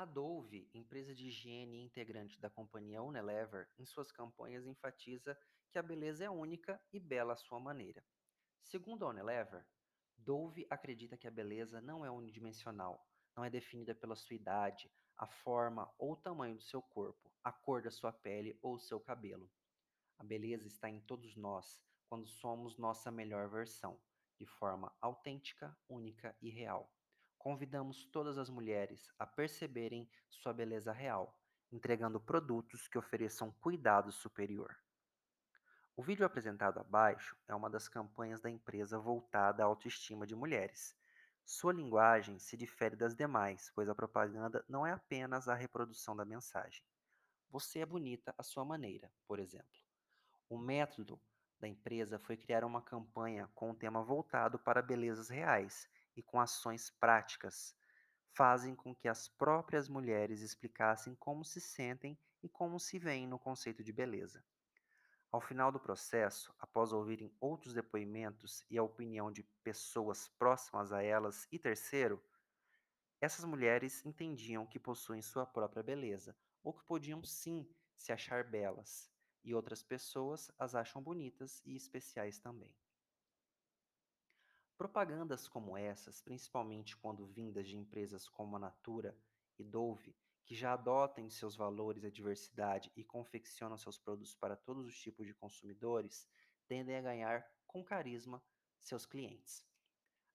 A Dove, empresa de higiene integrante da companhia Unilever, em suas campanhas enfatiza que a beleza é única e bela à sua maneira. Segundo a Unilever, Dove acredita que a beleza não é unidimensional, não é definida pela sua idade, a forma ou tamanho do seu corpo, a cor da sua pele ou seu cabelo. A beleza está em todos nós quando somos nossa melhor versão, de forma autêntica, única e real. Convidamos todas as mulheres a perceberem sua beleza real, entregando produtos que ofereçam cuidado superior. O vídeo apresentado abaixo é uma das campanhas da empresa voltada à autoestima de mulheres. Sua linguagem se difere das demais, pois a propaganda não é apenas a reprodução da mensagem. Você é bonita à sua maneira, por exemplo. O método da empresa foi criar uma campanha com um tema voltado para belezas reais e com ações práticas. Fazem com que as próprias mulheres explicassem como se sentem e como se veem no conceito de beleza. Ao final do processo, após ouvirem outros depoimentos e a opinião de pessoas próximas a elas e terceiro, essas mulheres entendiam que possuem sua própria beleza, ou que podiam sim se achar belas, e outras pessoas as acham bonitas e especiais também. Propagandas como essas, principalmente quando vindas de empresas como a Natura e Dove, que já adotam seus valores a diversidade e confeccionam seus produtos para todos os tipos de consumidores, tendem a ganhar com carisma seus clientes.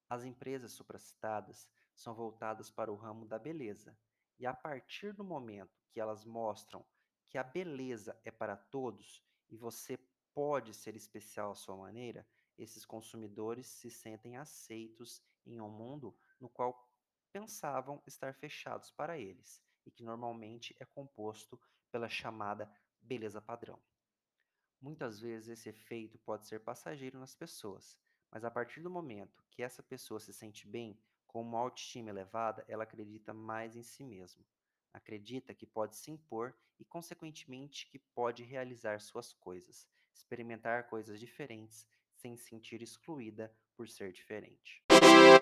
As empresas supracitadas são voltadas para o ramo da beleza, e a partir do momento que elas mostram que a beleza é para todos e você pode ser especial à sua maneira, esses consumidores se sentem aceitos em um mundo no qual pensavam estar fechados para eles e que normalmente é composto pela chamada beleza padrão. Muitas vezes esse efeito pode ser passageiro nas pessoas, mas a partir do momento que essa pessoa se sente bem, com uma autoestima elevada, ela acredita mais em si mesma acredita que pode se impor e, consequentemente, que pode realizar suas coisas, experimentar coisas diferentes sem se sentir excluída por ser diferente.